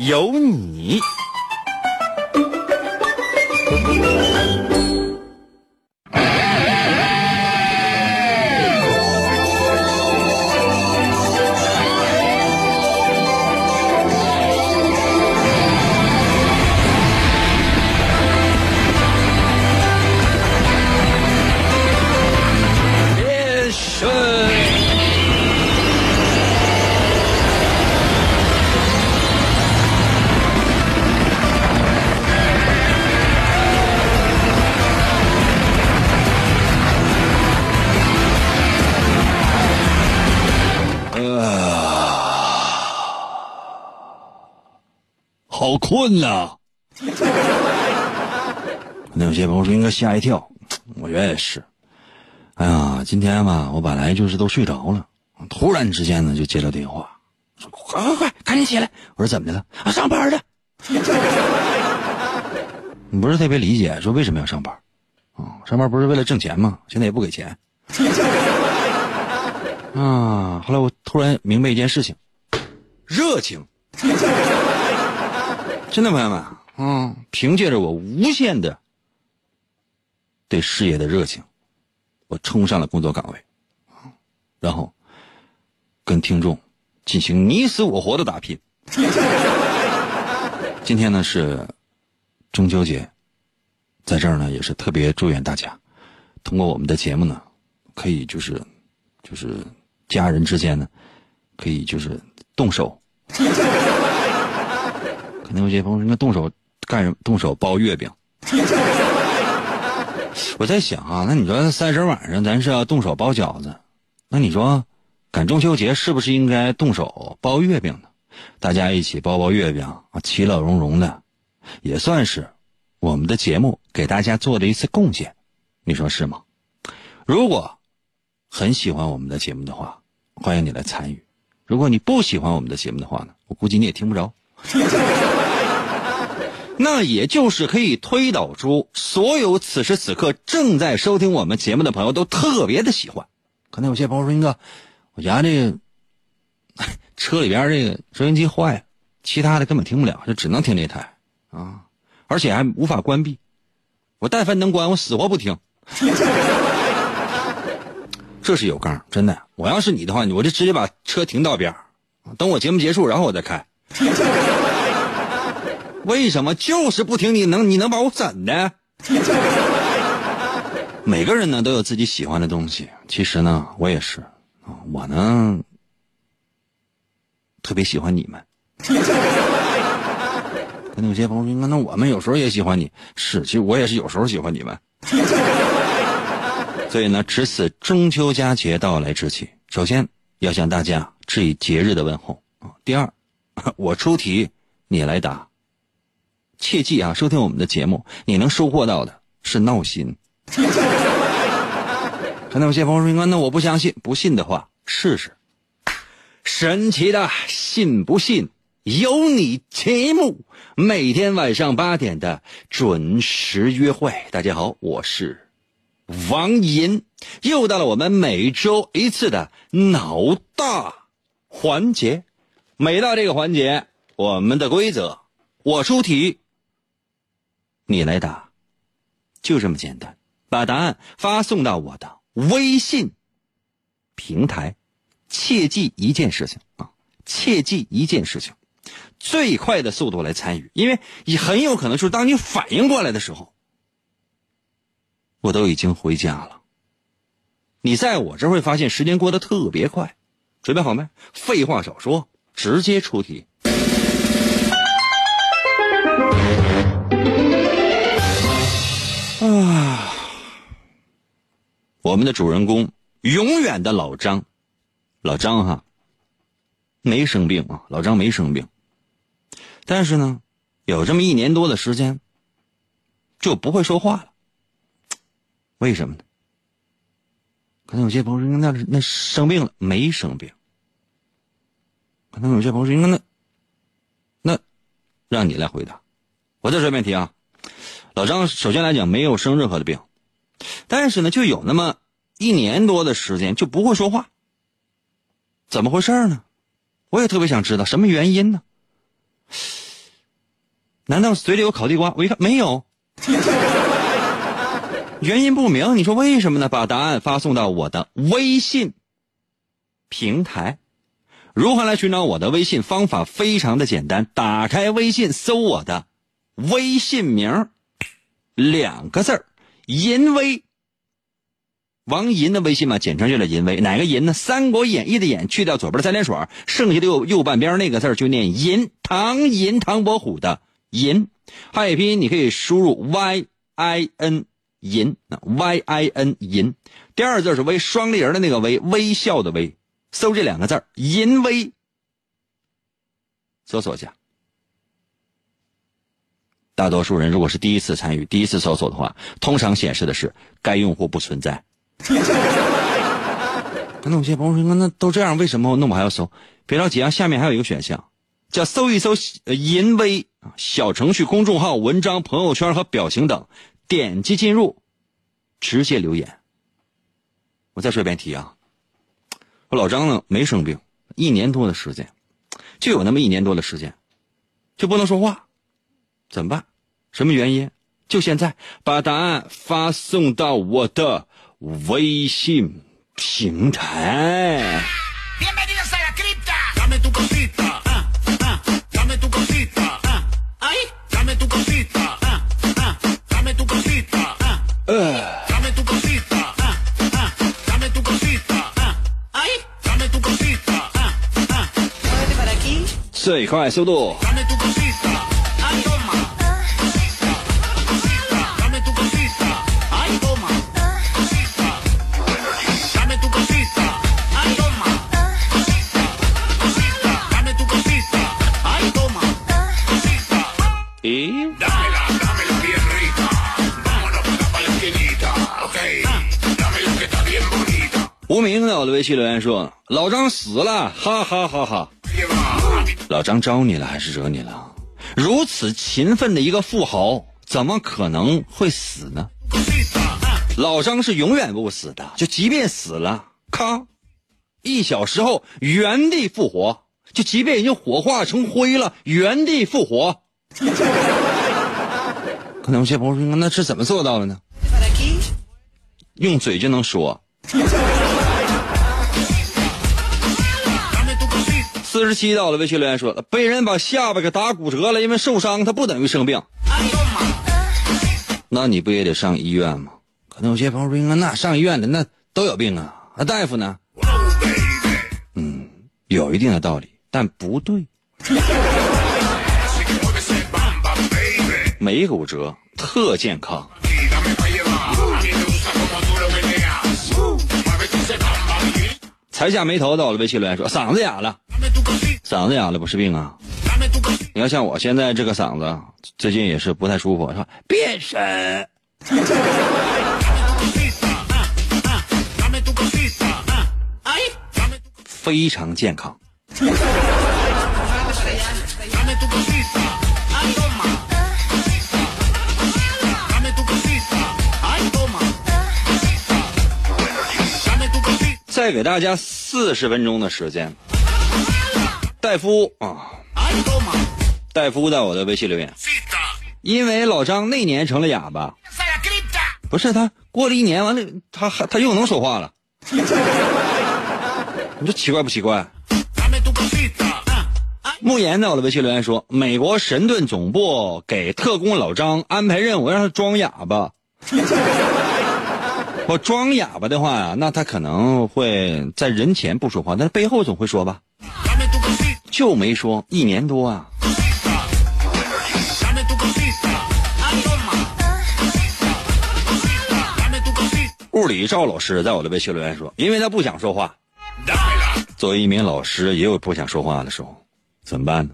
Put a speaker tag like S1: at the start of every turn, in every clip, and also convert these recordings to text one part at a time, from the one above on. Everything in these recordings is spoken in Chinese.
S1: 有你。
S2: 困呐、那有些朋友说应该吓一跳，我觉得也是。哎呀，今天吧，我本来就是都睡着了，突然之间呢就接到电话，说快快快，赶紧起来！我说怎么的了？啊，上班了。你不是特别理解，说为什么要上班？啊、上班不是为了挣钱吗？现在也不给钱。啊，后来我突然明白一件事情，热情。真的，朋友们，嗯，凭借着我无限的对事业的热情，我冲上了工作岗位，然后跟听众进行你死我活的打拼。今天呢是中秋节，在这儿呢也是特别祝愿大家，通过我们的节目呢，可以就是就是家人之间呢，可以就是动手。可能有些朋友说，那动手干什么？动手包月饼。我在想啊，那你说三十晚上咱是要动手包饺子，那你说赶中秋节是不是应该动手包月饼呢？大家一起包包月饼啊，其乐融融的，也算是我们的节目给大家做的一次贡献，你说是吗？如果很喜欢我们的节目的话，欢迎你来参与；如果你不喜欢我们的节目的话呢，我估计你也听不着。那也就是可以推导出，所有此时此刻正在收听我们节目的朋友都特别的喜欢。可能有些朋友说：“英哥，我家这个车里边这个收音机坏了，其他的根本听不了，就只能听这台啊，而且还无法关闭。我但凡能关，我死活不听。这是有杠，真的。我要是你的话，我就直接把车停道边等我节目结束，然后我再开。为什么就是不听？你能你能把我怎的？每个人呢都有自己喜欢的东西。其实呢，我也是啊，我呢特别喜欢你们。可能有些朋友说，那我们有时候也喜欢你。是，其实我也是有时候喜欢你们。所以呢，值此中秋佳节到来之际，首先要向大家致以节日的问候啊。第二，我出题，你来答。切记啊，收听我们的节目，你能收获到的是闹心。可能有些朋友说，那我不相信，不信的话试试。神奇的，信不信由你节目，每天晚上八点的准时约会。大家好，我是王银，又到了我们每周一次的脑大环节。每到这个环节，我们的规则，我出题。你来答，就这么简单。把答案发送到我的微信平台，切记一件事情啊，切记一件事情，最快的速度来参与，因为你很有可能是当你反应过来的时候，我都已经回家了。你在我这会发现时间过得特别快。准备好没？废话少说，直接出题。我们的主人公永远的老张，老张哈，没生病啊，老张没生病，但是呢，有这么一年多的时间，就不会说话了。为什么呢？可能有些朋友说，那那生病了没生病？可能有些朋友说，那那让你来回答。我再说一遍题啊，老张首先来讲没有生任何的病，但是呢，就有那么一年多的时间就不会说话。怎么回事呢？我也特别想知道什么原因呢？难道嘴里有烤地瓜？我一看没有，原因不明。你说为什么呢？把答案发送到我的微信平台。如何来寻找我的微信？方法非常的简单，打开微信，搜我的微信名两个字儿，淫威。王银的微信嘛，简称就叫淫威。哪个银呢？《三国演义》的演去掉左边的三点水，剩下的右右半边那个字就念银。唐银，唐伯虎的银。汉语拼音你可以输入 y i n 银，y i n 银。第二字是微，双立人的那个微，微笑的微。搜这两个字淫威”，搜索一下。大多数人如果是第一次参与、第一次搜索的话，通常显示的是该用户不存在。那有些朋友说，那都这样，为什么那我还要搜？别着急啊，下面还有一个选项，叫搜一搜“淫威”啊，小程序、公众号、文章、朋友圈和表情等，点击进入，直接留言。我再说一遍题啊。我老张呢没生病，一年多的时间，就有那么一年多的时间，就不能说话，怎么办？什么原因？就现在把答案发送到我的微信平台。最快速度。微信留言说：“老张死了，哈哈哈哈。”老张招你了还是惹你了？如此勤奋的一个富豪，怎么可能会死呢？老张是永远不死的，就即便死了，咔，一小时后原地复活，就即便已经火化成灰了，原地复活。可能有些朋友说，那是怎么做到的呢？用嘴就能说。四十七道的微信留言说：“被人把下巴给打骨折了，因为受伤，他不等于生病。那你不也得上医院吗？可能有些朋友说，那上医院的那都有病啊，那大夫呢？嗯，有一定的道理，但不对。没骨折，特健康。”才下眉头到了微信留言说：“嗓子哑了，嗓子哑了不是病啊！你要像我现在这个嗓子，最近也是不太舒服，是吧？变身，非常健康。”再给大家四十分钟的时间，戴夫啊，戴夫在我的微信留言，因为老张那年成了哑巴，不是他过了一年完了，他他又能说话了，你说奇怪不奇怪？慕言在我的微信留言说，美国神盾总部给特工老张安排任务，让他装哑巴。我装哑巴的话呀，那他可能会在人前不说话，但是背后总会说吧。就没说一年多啊。物理赵老师在我的微信留言说，因为他不想说话。作为一名老师，也有不想说话的时候，怎么办呢？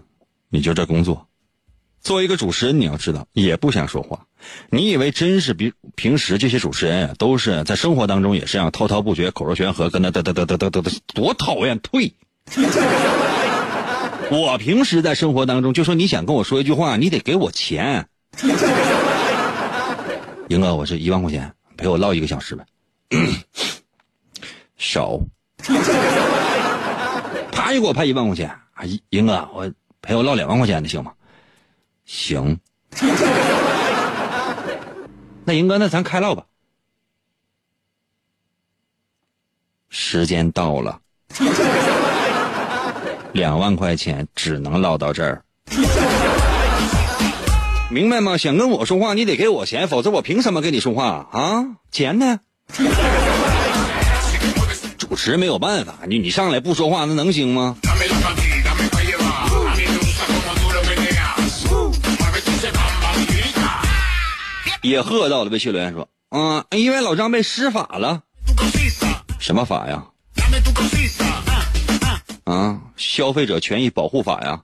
S2: 你就这工作，作为一个主持人，你要知道，也不想说话。你以为真是比平时这些主持人都是在生活当中也是这样滔滔不绝、口若悬河，跟那嘚嘚嘚嘚嘚嘚，多讨厌！退。我平时在生活当中就说你想跟我说一句话，你得给我钱。英哥，我是一万块钱，陪我唠一个小时呗。少。啪就给我拍一万块钱，啊，英哥，我陪我唠两万块钱的行吗？行。那英哥，那咱开唠吧。时间到了，两万块钱只能唠到这儿，明白吗？想跟我说话，你得给我钱，否则我凭什么跟你说话啊？钱呢？主持没有办法，你你上来不说话，那能行吗？也喝到了，微信留言说：“嗯，因为老张被施法了，什么法呀？啊，消费者权益保护法呀。”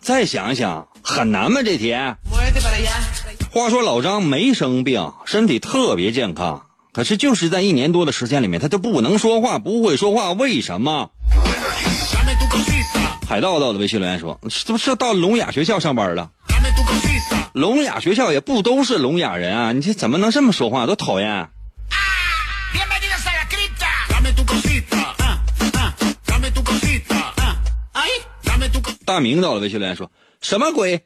S2: 再想想，很难吗？这题。话说老张没生病，身体特别健康，可是就是在一年多的时间里面，他就不能说话，不会说话，为什么？海盗到的微信留言说：“是不是到聋哑学校上班了？聋哑学校也不都是聋哑人啊！你这怎么能这么说话？多讨厌！”大明到了微信留言说：“什么鬼？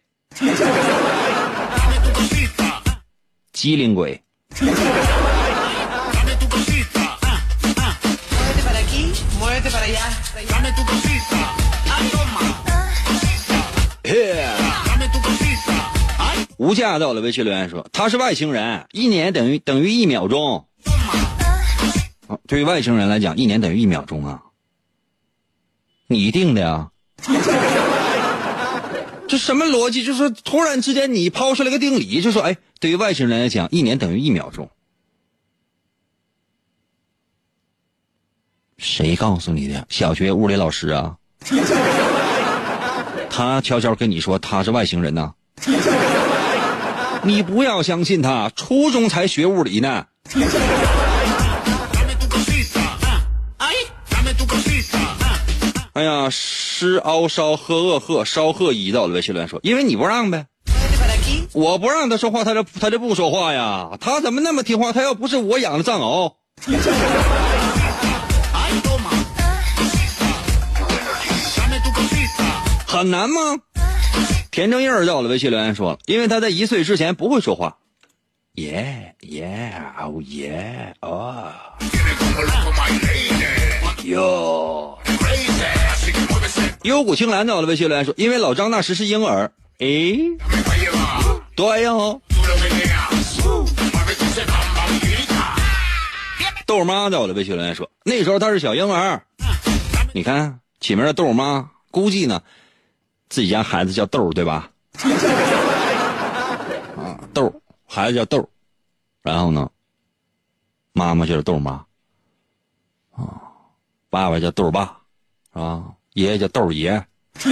S2: 机灵鬼。”无价到了微信留言说他是外星人，一年等于等于一秒钟。对于外星人来讲，一年等于一秒钟啊。你定的呀？什么逻辑？就是突然之间你抛出来个定理，就说哎，对于外星人来讲，一年等于一秒钟。谁告诉你的？小学物理老师啊？他悄悄跟你说他是外星人呐？你不要相信他，初中才学物理呢。哎呀，诗凹烧喝恶喝烧喝一到了微信留言说，因为你不让呗，我不让他说话，他就他就不说话呀。他怎么那么听话？他要不是我养的藏獒。很难吗？田正印到了微信留言说，因为他在一岁之前不会说话。耶耶哦耶哦哟。幽谷青兰在我的微信留言说，因为老张那时是婴儿。诶，对哟。豆妈在我的微信留言说，那时候他是小婴儿。你看起名叫豆妈，估计呢。自己家孩子叫豆对吧？啊，豆孩子叫豆然后呢，妈妈就是豆妈，啊，爸爸叫豆爸，啊，爷爷叫豆爷，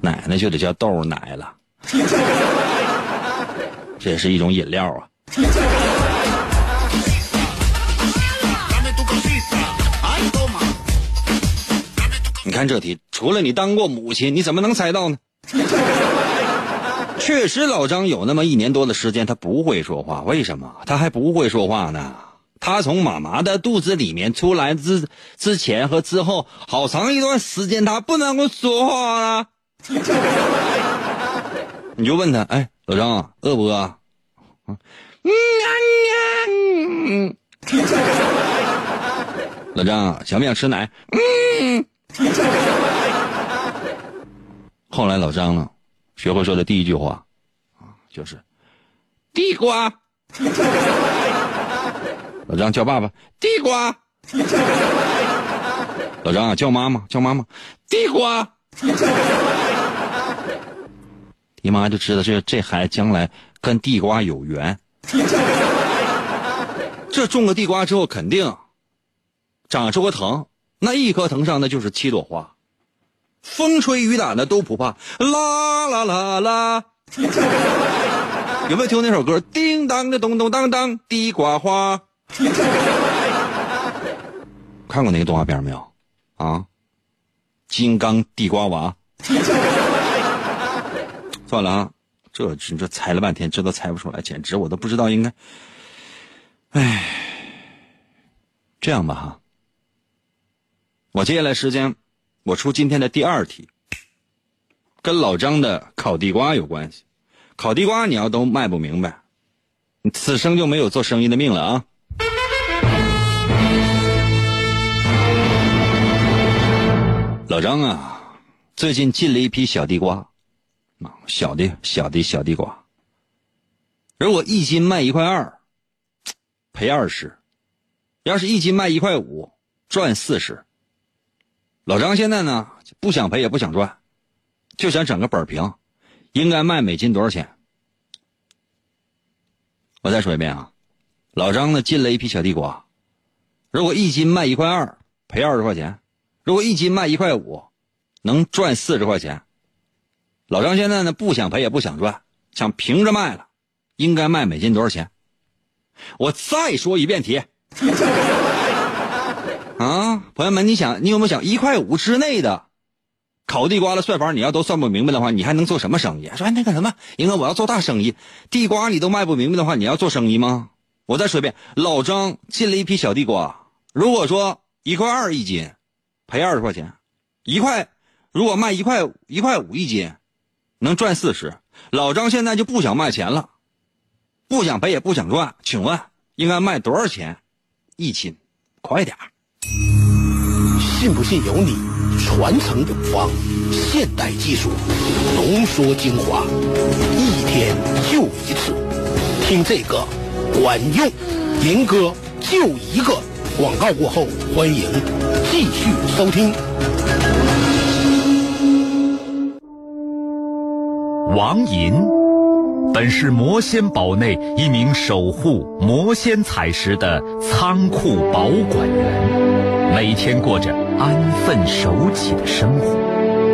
S2: 奶奶就得叫豆奶了，这也是一种饮料啊。你看这题，除了你当过母亲，你怎么能猜到呢？确实，老张有那么一年多的时间，他不会说话。为什么？他还不会说话呢？他从妈妈的肚子里面出来之之前和之后，好长一段时间他不能够说话了。你就问他，哎，老张饿不饿？嗯 老张想不想吃奶？嗯。后来老张呢，学会说的第一句话，啊，就是地瓜。老张叫爸爸地瓜。老张啊叫妈妈叫妈妈地瓜。你妈就知道这这孩子将来跟地瓜有缘。这种了地瓜之后，肯定长出个藤。那一棵藤上那就是七朵花，风吹雨打的都不怕。啦啦啦啦，有没有听过那首歌？叮当的咚咚当当，地瓜花。看过那个动画片没有？啊，金刚地瓜娃。算了啊，这这猜了半天，这都猜不出来，简直我都不知道应该。唉，这样吧哈，我接下来时间，我出今天的第二题，跟老张的烤地瓜有关系。烤地瓜你要都卖不明白，你此生就没有做生意的命了啊！老张啊，最近进了一批小地瓜，啊，小的小的小地瓜，如果一斤卖一块二。赔二十，要是一斤卖一块五，赚四十。老张现在呢，不想赔也不想赚，就想整个本平，应该卖每斤多少钱？我再说一遍啊，老张呢进了一批小地瓜，如果一斤卖一块二，赔二十块钱；如果一斤卖一块五，能赚四十块钱。老张现在呢不想赔也不想赚，想平着卖了，应该卖每斤多少钱？我再说一遍题，啊，朋友们，你想，你有没有想，一块五之内的烤地瓜的算法，你要都算不明白的话，你还能做什么生意？说那个什么，英哥，我要做大生意，地瓜你都卖不明白的话，你要做生意吗？我再说一遍，老张进了一批小地瓜，如果说一块二一斤，赔二十块钱，一块如果卖一块一块五一斤，能赚四十。老张现在就不想卖钱了。不想赔也不想赚，请问应该卖多少钱一斤？快点
S3: 信不信由你。传承有方，现代技术浓缩精华，一天就一次，听这个管用。银哥就一个广告过后，欢迎继续收听。
S4: 王银。本是魔仙堡内一名守护魔仙彩石的仓库保管员，每天过着安分守己的生活。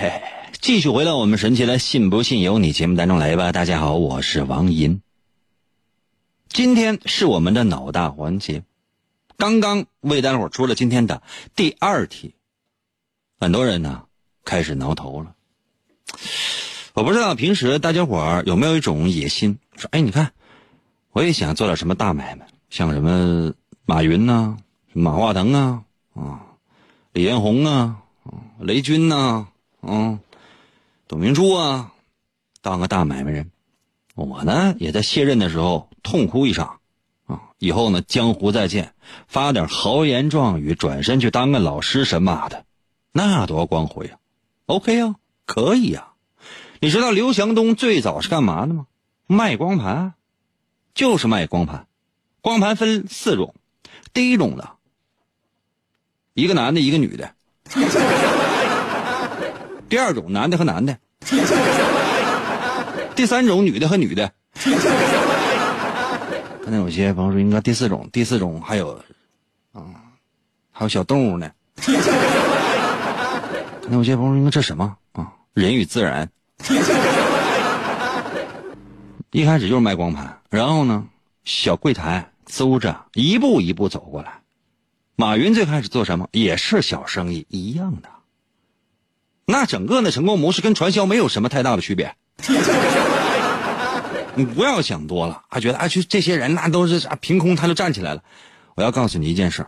S2: 哎，继续回到我们神奇的“信不信由你”节目当中来吧。大家好，我是王银，今天是我们的脑大环节。刚刚为大伙出了今天的第二题，很多人呢开始挠头了。我不知道平时大家伙有没有一种野心，说：“哎，你看，我也想做点什么大买卖，像什么马云呐、马化腾啊、啊李彦宏啊、雷军呐、嗯董明珠啊，当个大买卖人。”我呢也在卸任的时候痛哭一场。啊，以后呢，江湖再见，发点豪言壮语，转身去当个老师神马的，那多光辉啊！OK 啊，可以啊。你知道刘强东最早是干嘛的吗？卖光盘，就是卖光盘。光盘分四种，第一种的，一个男的，一个女的；第二种，男的和男的；第三种，女的和女的。那有些朋友说应该第四种，第四种还有，啊，还有小动物呢。那有些朋友说应该这什么啊？人与自然。一开始就是卖光盘，然后呢，小柜台租着，一步一步走过来。马云最开始做什么？也是小生意一样的。那整个的成功模式跟传销没有什么太大的区别。你不要想多了，还觉得啊，就这些人那都是啥凭空他就站起来了。我要告诉你一件事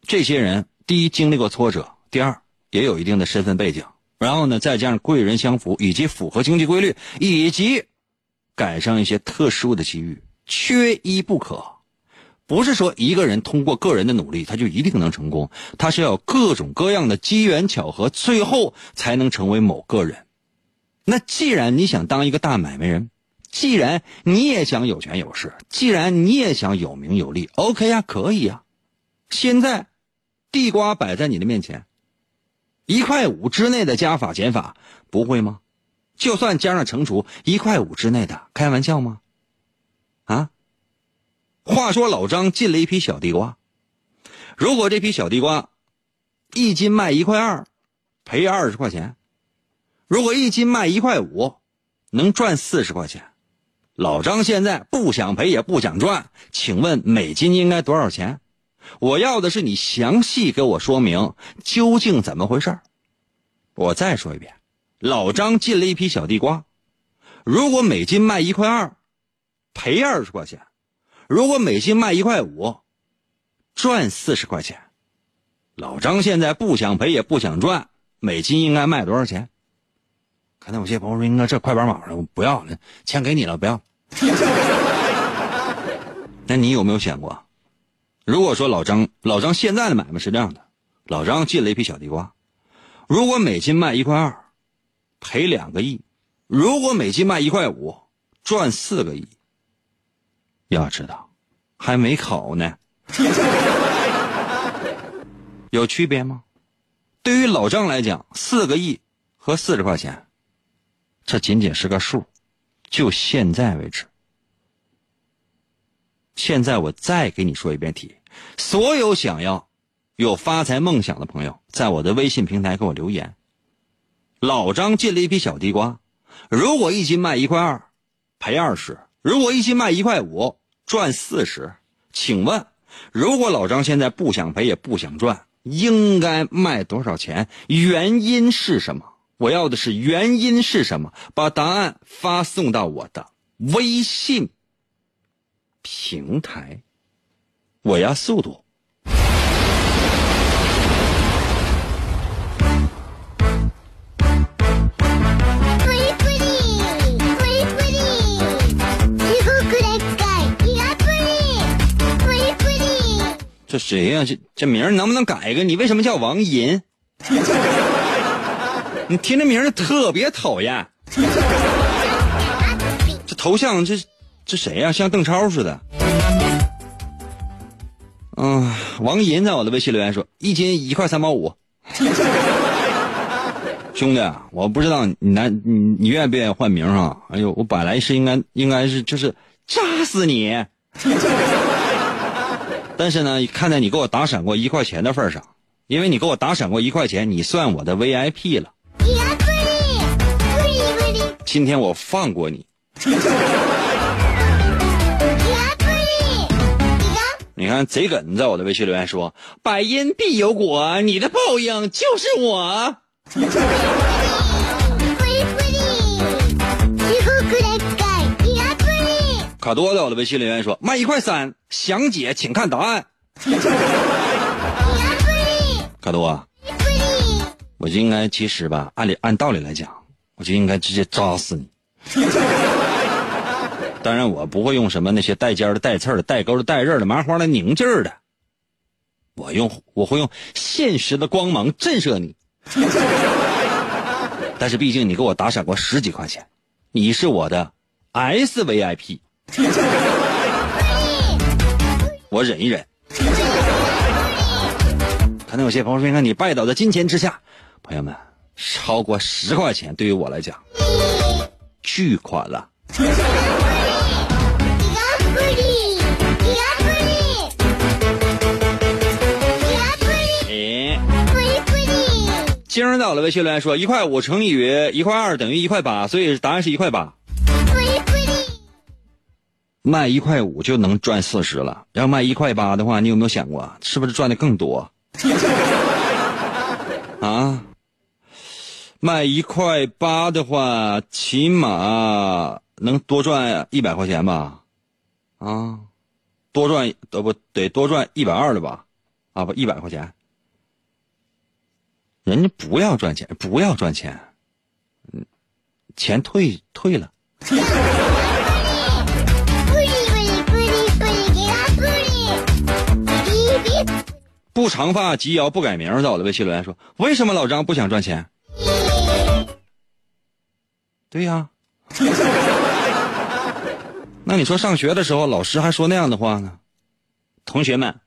S2: 这些人第一经历过挫折，第二也有一定的身份背景，然后呢再加上贵人相扶，以及符合经济规律，以及赶上一些特殊的机遇，缺一不可。不是说一个人通过个人的努力他就一定能成功，他是要各种各样的机缘巧合，最后才能成为某个人。那既然你想当一个大买卖人，既然你也想有权有势，既然你也想有名有利，OK 呀，可以呀。现在，地瓜摆在你的面前，一块五之内的加法减法不会吗？就算加上乘除，一块五之内的，开玩笑吗？话说老张进了一批小地瓜，如果这批小地瓜一斤卖一块二，赔二十块钱；如果一斤卖一块五，能赚四十块钱。老张现在不想赔也不想赚，请问每斤应该多少钱？我要的是你详细给我说明究竟怎么回事我再说一遍，老张进了一批小地瓜，如果每斤卖一块二，赔二十块钱。如果每斤卖一块五，赚四十块钱。老张现在不想赔也不想赚，每斤应该卖多少钱？看到有些朋友说：“应该这快板马了，不要了，钱给你了，不要。”那你有没有想过，如果说老张老张现在的买卖是这样的，老张进了一批小地瓜，如果每斤卖一块二，赔两个亿；如果每斤卖一块五，赚四个亿。要知道，还没考呢，有区别吗？对于老张来讲，四个亿和四十块钱，这仅仅是个数。就现在为止，现在我再给你说一遍题：所有想要有发财梦想的朋友，在我的微信平台给我留言。老张进了一批小地瓜，如果一斤卖一块二，赔二十。如果一斤卖一块五，赚四十，请问，如果老张现在不想赔也不想赚，应该卖多少钱？原因是什么？我要的是原因是什么？把答案发送到我的微信平台，我要速度。这谁呀？这这名能不能改一个？你为什么叫王银？你听这名儿特别讨厌。这头像这这谁呀？像邓超似的。嗯，王银在我的微信留言说一斤一块三毛五。兄弟，我不知道你难你你愿不愿意换名啊？哎呦，我本来是应该应该是就是扎死你。但是呢，看在你给我打赏过一块钱的份上，因为你给我打赏过一块钱，你算我的 VIP 了。今天我放过你。你看贼梗在我的微信留言说：“百因必有果，你的报应就是我。”卡多在我的微信留言说：“卖一块三，详解请看答案。”卡多，我就应该其实吧，按理按道理来讲，我就应该直接扎死你。当然，我不会用什么那些带尖的、带刺的、带钩的、带刃的、麻花的、拧劲儿的。我用我会用现实的光芒震慑你。但是毕竟你给我打赏过十几块钱，你是我的 S VIP。我忍一忍。可能有些朋友说：“你看你拜倒在金钱之下。”朋友们，超过十块钱对于我来讲，巨款了。哎，今儿到了，微信留言说一块五乘以一块二等于一块八，所以答案是一块八。卖一块五就能赚四十了，要卖一块八的话，你有没有想过，是不是赚的更多？啊，卖一块八的话，起码能多赚一百块钱吧？啊，多赚得不得多赚一百二了吧？啊不，一百块钱。人家不要赚钱，不要赚钱，嗯，钱退退了。不长发及腰不改名，在我的微信留言说：“为什么老张不想赚钱？”对呀，那你说上学的时候老师还说那样的话呢？同学们，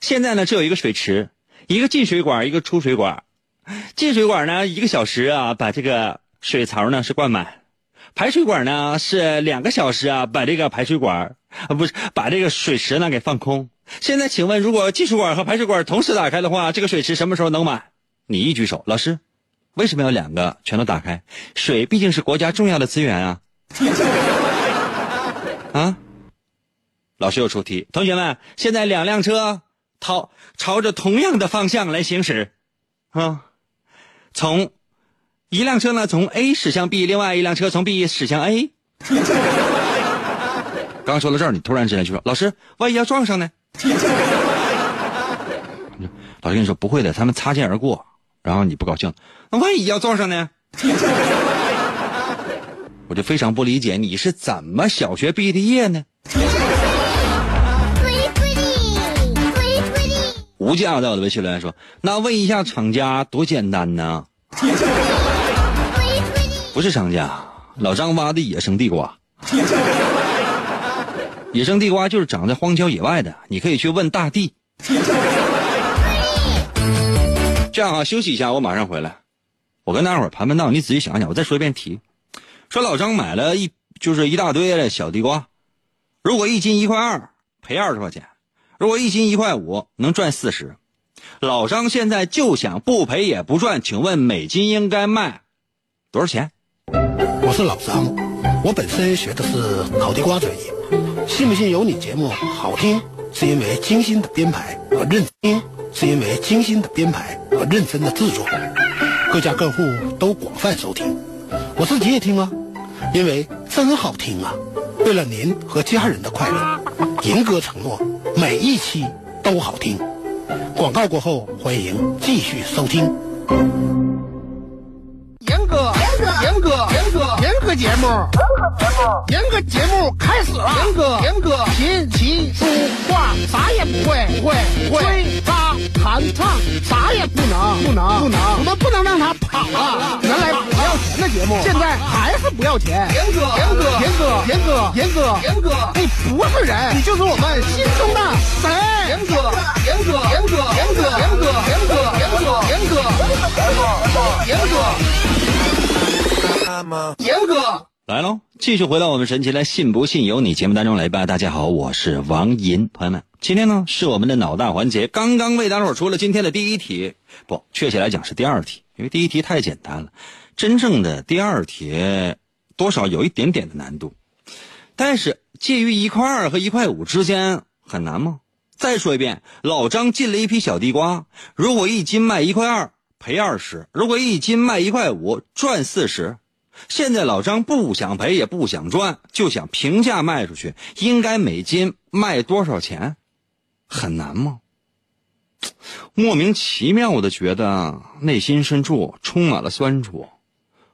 S2: 现在呢只有一个水池，一个进水管，一个出水管。进水管呢一个小时啊把这个水槽呢是灌满，排水管呢是两个小时啊把这个排水管啊不是把这个水池呢给放空。现在请问，如果进水管和排水管同时打开的话，这个水池什么时候能满？你一举手，老师，为什么要两个全都打开？水毕竟是国家重要的资源啊！啊，老师又出题，同学们，现在两辆车朝朝着同样的方向来行驶，啊，从一辆车呢从 A 驶向 B，另外一辆车从 B 驶向 A。刚说到这儿，你突然之间就说：“老师，万一要撞上呢？” 老师跟你说不会的，他们擦肩而过，然后你不高兴，那万一要撞上呢？我就非常不理解你是怎么小学毕的业呢？无价在我的微信留言说：“那问一下厂家多简单呢？”不是厂家，老张挖的野生地瓜。野生地瓜就是长在荒郊野外的，你可以去问大地。这样啊，休息一下，我马上回来。我跟大伙儿盘盘道，你仔细想想，我再说一遍题：说老张买了一就是一大堆的小地瓜，如果一斤一块二，赔二十块钱；如果一斤一块五，能赚四十。老张现在就想不赔也不赚，请问每斤应该卖多少钱？
S3: 我是老张，我本身学的是烤地瓜专业。信不信由你？节目好听是因为精心的编排和认真，是因为精心的编排和认真的制作，各家各户都广泛收听。我自己也听啊，因为真好听啊！为了您和家人的快乐，银哥承诺每一期都好听。广告过后，欢迎继续收听。
S5: 严哥，严哥，严哥，严哥，严哥节目，严哥节目开始了。严哥，严哥，琴棋书画啥也不会，不会，不会。吹拉弹唱啥也不能，不能，不能。我们不能让他跑了。原来不要钱的节目，现在还是不要钱。严哥，严哥，严哥，严哥，严哥，严哥，你不是人，你就是我们心中的神。严哥，严哥，严哥，严哥，严哥，严哥，严哥，严哥，严哥。严哥
S2: 来喽！继续回到我们神奇的“信不信由你”节目当中来吧。大家好，我是王银，朋友们，今天呢是我们的脑大环节，刚刚为大伙出了今天的第一题，不，确切来讲是第二题，因为第一题太简单了，真正的第二题多少有一点点的难度，但是介于一块二和一块五之间很难吗？再说一遍，老张进了一批小地瓜，如果一斤卖一块二。赔二十，如果一斤卖一块五，赚四十。现在老张不想赔也不想赚，就想平价卖出去，应该每斤卖多少钱？很难吗？莫名其妙的觉得内心深处充满了酸楚。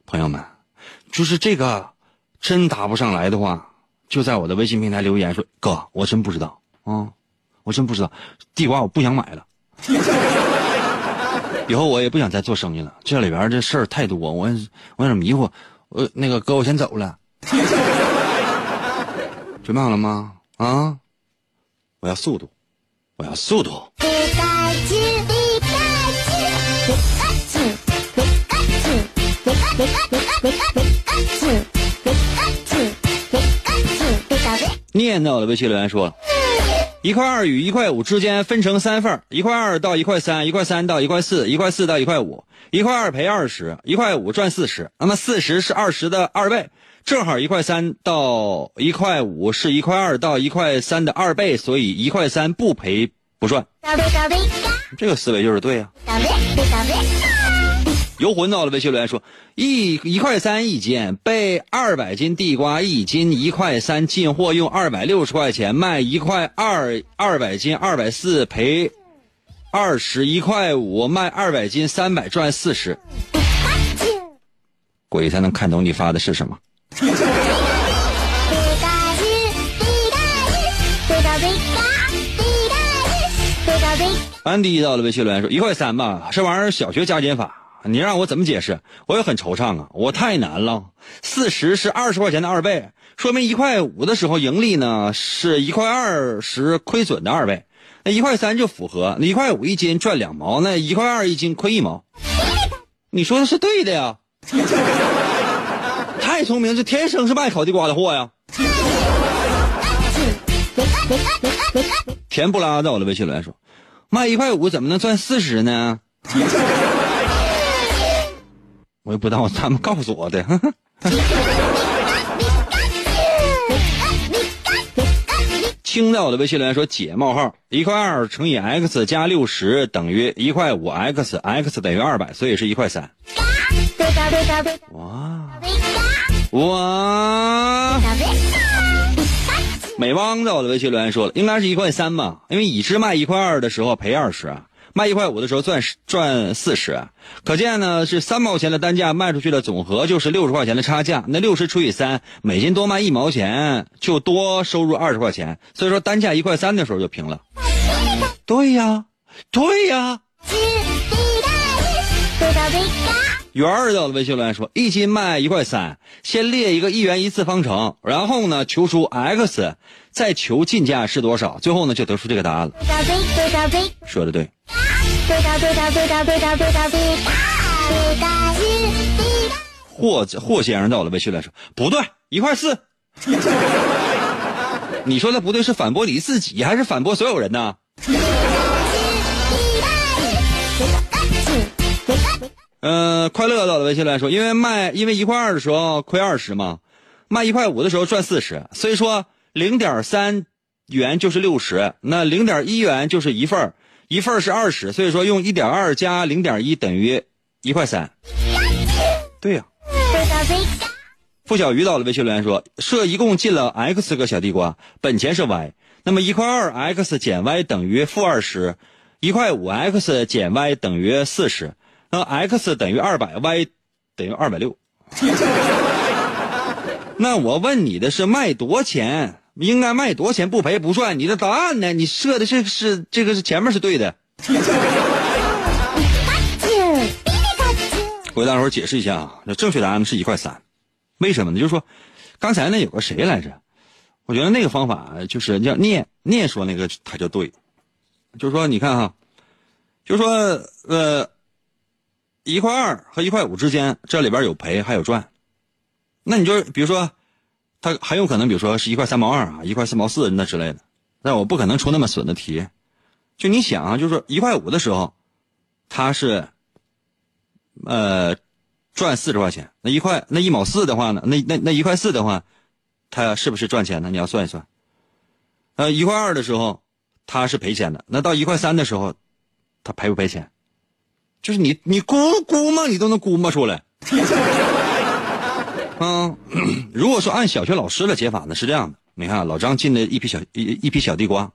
S2: 朋友们，就是这个真答不上来的话，就在我的微信平台留言说：“哥，我真不知道啊，我真不知道，地瓜我不想买了。”以后我也不想再做生意了，这里边这事儿太多，我我有点迷糊。我那个哥，我先走了。准备好了吗？啊！我要速度，我要速度。念到的微信留言说。一块二与一块五之间分成三份一块二到一块三，一块三到一块四，一块四到一块五，一块二赔二十，一块五赚四十。那么四十是二十的二倍，正好一块三到一块五是一块二到一块三的二倍，所以一块三不赔不赚。这个思维就是对呀。游魂到了微信留言说，一一块三一斤，备二百斤地瓜一斤一块三进货用二百六十块钱卖一块二二百斤二百四赔二十一块五卖二百斤三百赚四十，鬼才能看懂你发的是什么。安迪到了微信留言说一块三吧，这玩意儿小学加减法，你让我怎么解释？我也很惆怅啊，我太难了。四十是二十块钱的二倍，说明一块五的时候盈利呢是一块二十亏损的二倍，那一块三就符合，那一块五一斤赚两毛，那一块二一斤亏一毛。你说的是对的呀，太聪明，这天生是卖烤地瓜的货呀。甜不拉在我的微信留言说。卖一块五怎么能赚四十呢？我也不知道，他们告诉我的。青在我的微信留言说：“姐冒号一块二乘以 x 加六十等于一块五 x，x 等于二百，所以是一块三。”哇哇！美汪在我的微信留言说了，应该是一块三吧，因为已知卖一块二的时候赔二十，卖一块五的时候赚赚四十，可见呢是三毛钱的单价卖出去的总和就是六十块钱的差价，那六十除以三，每斤多卖一毛钱就多收入二十块钱，所以说单价一块三的时候就平了。对呀，对呀。圆儿的微信留言说：“一斤卖一块三，先列一个一元一次方程，然后呢求出 x，再求进价是多少，最后呢就得出这个答案了。”说的对。霍霍先生到了微信来说：“不对，一块四。你说的不对是反驳你自己还是反驳所有人呢？”嗯，快乐到了微信来说，因为卖因为一块二的时候亏二十嘛，卖一块五的时候赚四十，所以说零点三元就是六十，那零点一元就是一份一份是二十，所以说用一点二加零点一等于一块三。对呀。付小鱼到了微信留言说，设一共进了 x 个小地瓜，本钱是 y，那么一块二 x 减 y 等于负二十，一块五 x 减 y 等于四十。那 x 等于二百，y 等于二百六。那我问你的是卖多钱？应该卖多少钱不赔不赚？你的答案呢？你设的是是这个是前面是对的。我给大伙解释一下啊，那正确答案是一块三，为什么呢？就是说，刚才那有个谁来着？我觉得那个方法就是叫念念说那个他就对，就是说你看哈，就是说呃。一块二和一块五之间，这里边有赔还有赚，那你就比如说，他很有可能，比如说是一块三毛二啊，一块四毛四那之类的，那我不可能出那么损的题。就你想啊，就是一块五的时候，他是，呃，赚四十块钱，那一块那一毛四的话呢，那那那一块四的话，他是不是赚钱呢？你要算一算。呃，一块二的时候，他是赔钱的，那到一块三的时候，他赔不赔钱？就是你，你估估摸，你都能估摸出来。嗯，如果说按小学老师的解法呢，是这样的：你看，老张进的一批小一一批小地瓜，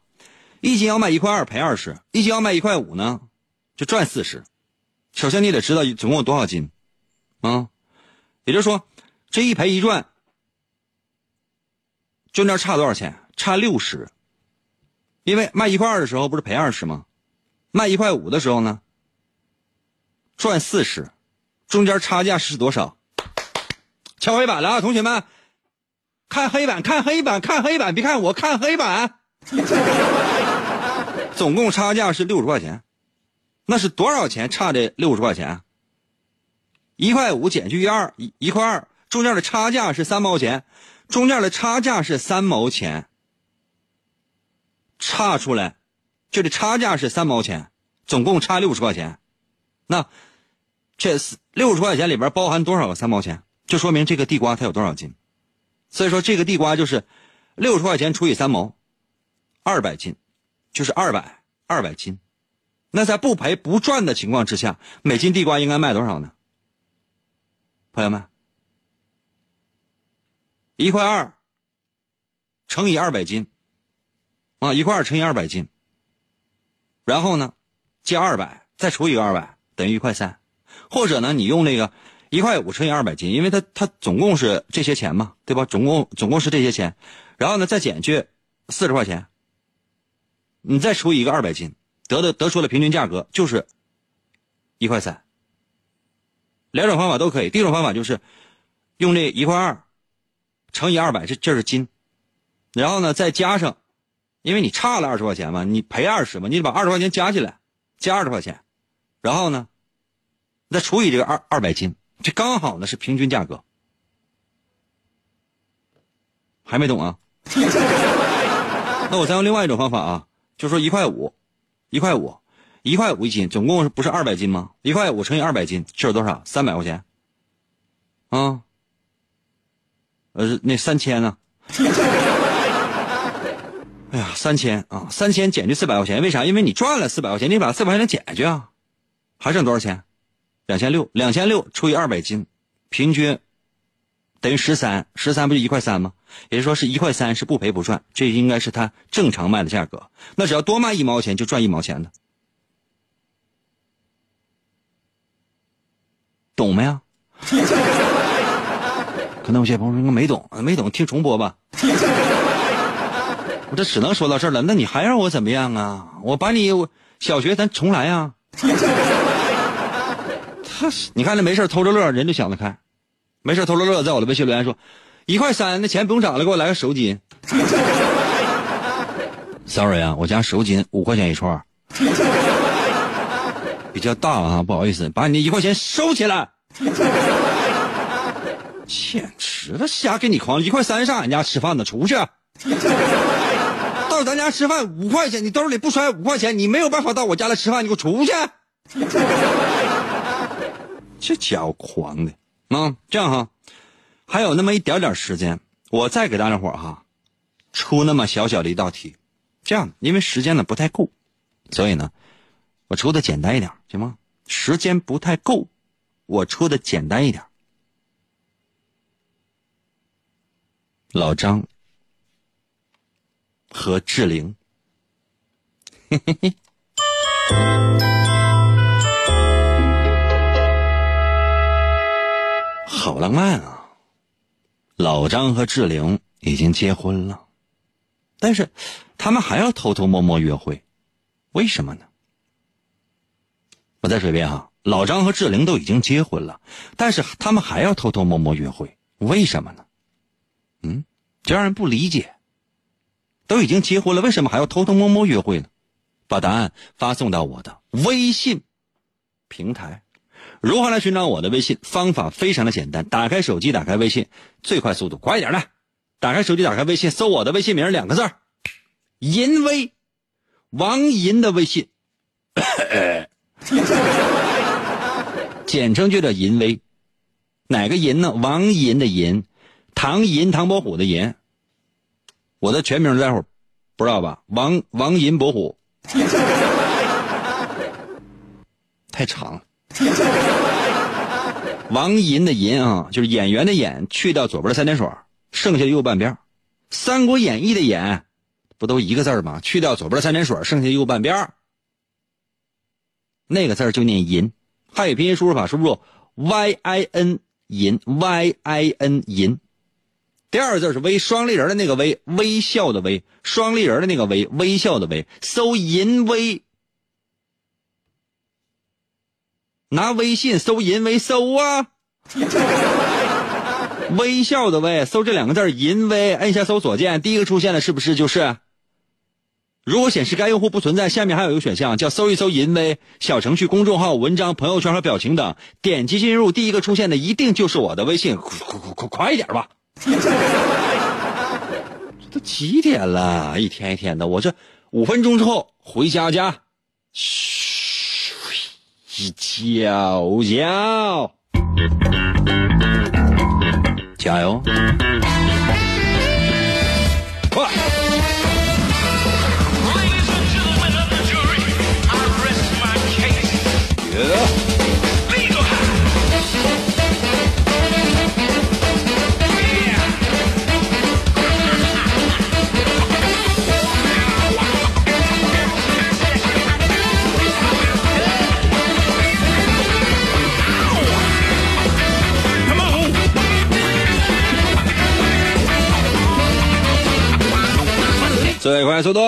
S2: 一斤要卖一块二赔二十，一斤要卖一块五呢，就赚四十。首先你得知道总共有多少斤，啊，也就是说，这一赔一赚，中间差多少钱？差六十。因为卖一块二的时候不是赔二十吗？卖一块五的时候呢？赚四十，中间差价是多少？敲黑板了啊，同学们，看黑板，看黑板，看黑板，别看我，看黑板。总共差价是六十块钱，那是多少钱差的六十块钱？一块五减去一二，一一块二，中间的差价是三毛钱，中间的差价是三毛钱，差出来，就这差价是三毛钱，总共差六十块钱。那，这六十块钱里边包含多少个三毛钱？就说明这个地瓜它有多少斤。所以说这个地瓜就是六十块钱除以三毛，二百斤，就是二百二百斤。那在不赔不赚的情况之下，每斤地瓜应该卖多少呢？朋友们，一块二乘以二百斤啊，一块二乘以二百斤，然后呢加二百，再除以二百，等于一块三，或者呢你用那个一块五乘以二百斤，因为它它总共是这些钱嘛，对吧？总共总共是这些钱，然后呢再减去四十块钱，你再除以一个二百斤，得的得出了平均价格就是一块三。两种方法都可以。第一种方法就是用这一块二乘以二百，这这是斤，然后呢再加上，因为你差了二十块钱嘛，你赔二十嘛，你把二十块钱加起来，加二十块钱，然后呢再除以这个二二百斤，这刚好呢是平均价格。还没懂啊？那我再用另外一种方法啊，就说一块五，一块五。一块五一斤，总共是不是二百斤吗？一块五乘以二百斤，这是多少？三百块钱。啊，呃，那三千呢？哎呀，三千啊，三千减去四百块钱，为啥？因为你赚了四百块钱，你把四百块钱减去啊，还剩多少钱？两千六，两千六除以二百斤，平均等于十三，十三不就一块三吗？也就是说是一块三，是不赔不赚，这应该是他正常卖的价格。那只要多卖一毛钱，就赚一毛钱的。懂没有？可能有些朋友说没懂，没懂听重播吧。我这只能说到这儿了。那你还让我怎么样啊？我把你小学咱重来啊！你看那没事偷着乐，人就想得开。没事偷着乐，在我的微信留言说，一块三，那钱不用涨了，给我来个手巾。Sorry 啊，我家手巾五块钱一串。比较大啊，不好意思，把你那一块钱收起来。简直了，瞎给你狂！一块三上俺家吃饭呢，出去。到咱家吃饭五块钱，你兜里不揣五块钱，你没有办法到我家来吃饭，你给我出去。这家伙狂的啊！这样哈，还有那么一点点时间，我再给大家伙哈出那么小小的一道题。这样，因为时间呢不太够，所以呢。我出的简单一点，行吗？时间不太够，我出的简单一点。老张和志玲，嘿嘿嘿，好浪漫啊！老张和志玲已经结婚了，但是他们还要偷偷摸摸约会，为什么呢？我再说一遍哈，老张和志玲都已经结婚了，但是他们还要偷偷摸摸约会，为什么呢？嗯，这让人不理解。都已经结婚了，为什么还要偷偷摸摸约会呢？把答案发送到我的微信平台。如何来寻找我的微信？方法非常的简单，打开手机，打开微信，最快速度，快一点的。打开手机，打开微信，搜我的微信名两个字银威，王银的微信。简称就叫银威，哪个银呢？王银的银，唐银唐伯虎的银。我的全名待会儿不知道吧？王王银伯虎，太长了。王银的银啊，就是演员的演，去掉左边的三点水，剩下右半边。三国演义的演，不都一个字吗？去掉左边的三点水，剩下右半边。那个字就念银，汉语拼音输入法输入 y i n 银 y i n 银，第二个字是微双立人的那个微微笑的微双立人的那个微微笑的微，搜银微，拿微信搜淫威搜啊，微笑的微搜这两个字淫威，按下搜索键，第一个出现的是不是就是？如果显示该用户不存在，下面还有一个选项叫“搜一搜淫威小程序、公众号、文章、朋友圈和表情等”，点击进入，第一个出现的一定就是我的微信，快快快快一点吧！这都几点了？一天一天的，我这五分钟之后回家家，嘘，一觉觉，加油！快速度。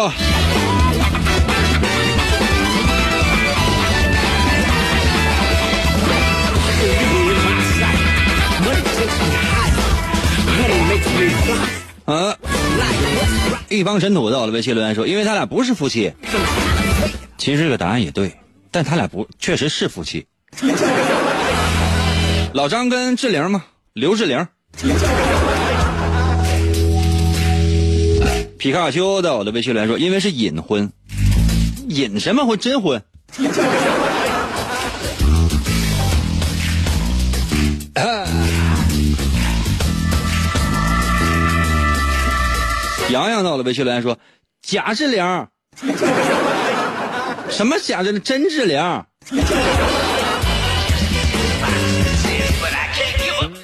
S2: 啊！一方神土到了微信留言说，因为他俩不是夫妻。其实这个答案也对，但他俩不确实是夫妻。老张跟志玲吗？刘志玲。皮卡丘到我的微信来说，因为是隐婚，隐什么婚？真婚。洋洋到了微信留言说：“假志玲，什么假志玲真志玲？”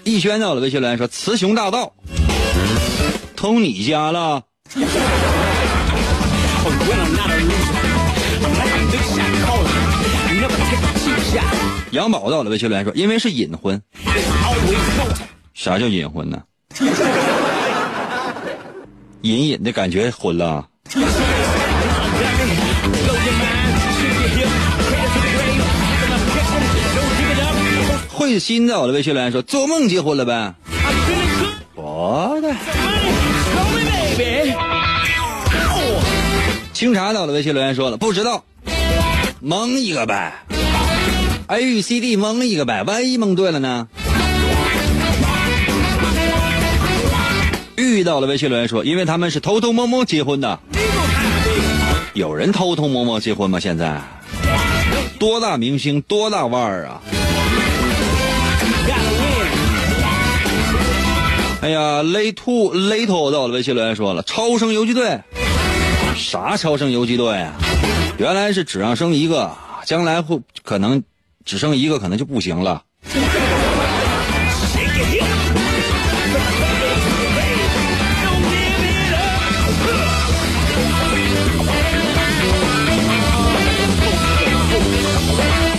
S2: 逸轩到了微信留言说：“雌雄大盗，偷你家了。” 杨宝到了微信留言说：“因为是隐婚。”啥叫隐婚呢？隐隐的感觉婚了。慧心在我的微信留言说：“做梦结婚了呗？”我的。清茶在我的微信留言说了：“不知道，蒙一个呗。”A B C D 蒙一个呗，万一蒙对了呢？遇到了微信留言说：“因为他们是偷偷摸摸结婚的。”有人偷偷摸摸结婚吗？现在多大明星多大腕儿啊！哎呀，lay two little 到了微信留言说了：“超生游击队，啥超生游击队啊？原来是只让生一个，将来会可能只生一个，可能就不行了。”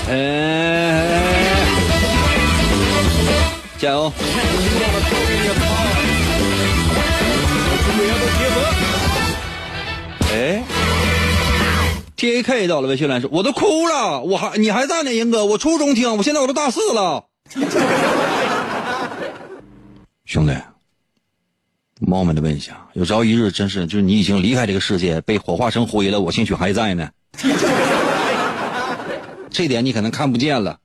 S2: 哎，加油！哎，T A K 到了微信来说，我都哭了，我还你还在呢，英哥，我初中听，我现在我都大四了。兄弟，冒昧的问一下，有朝一日真是就是你已经离开这个世界，被火化成灰了，我兴许还在呢。这点你可能看不见了。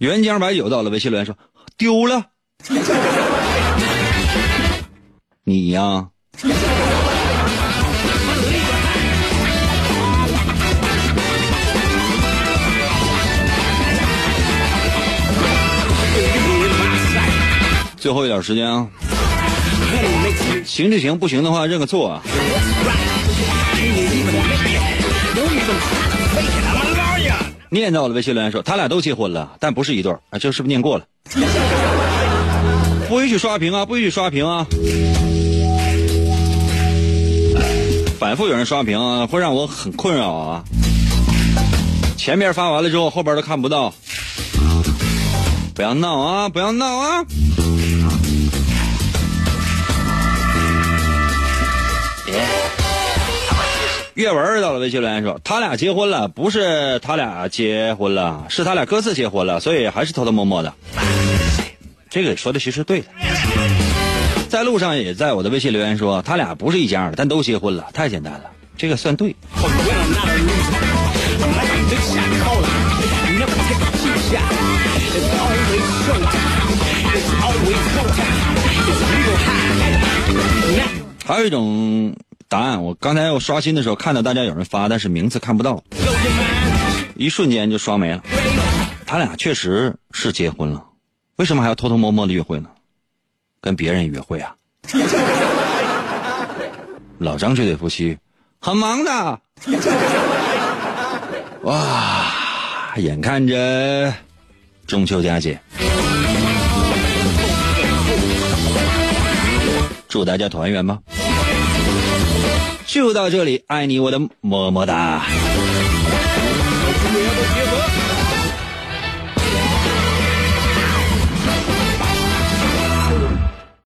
S2: 原浆白酒到了，微信留言说丢了，你呀。最后一点时间啊，行就行，不行的话认个错啊。念到了微信留言说，他俩都结婚了，但不是一对儿啊，这是不是念过了？不允许刷屏啊！不允许刷屏啊！反复有人刷屏啊，会让我很困扰啊。前面发完了之后，后边都看不到。不要闹啊！不要闹啊！岳文到了微信留言说：“他俩结婚了，不是他俩结婚了，是他俩各自结婚了，所以还是偷偷摸摸的。”这个说的其实对的。在路上也在我的微信留言说：“他俩不是一家的，但都结婚了，太简单了。”这个算对。还有一种。答案，我刚才我刷新的时候看到大家有人发，但是名字看不到，一瞬间就刷没了。他俩确实是结婚了，为什么还要偷偷摸摸的约会呢？跟别人约会啊？老张这对夫妻很忙的，哇，眼看着中秋佳节，祝大家团圆吧。就到这里，爱你我的么么哒。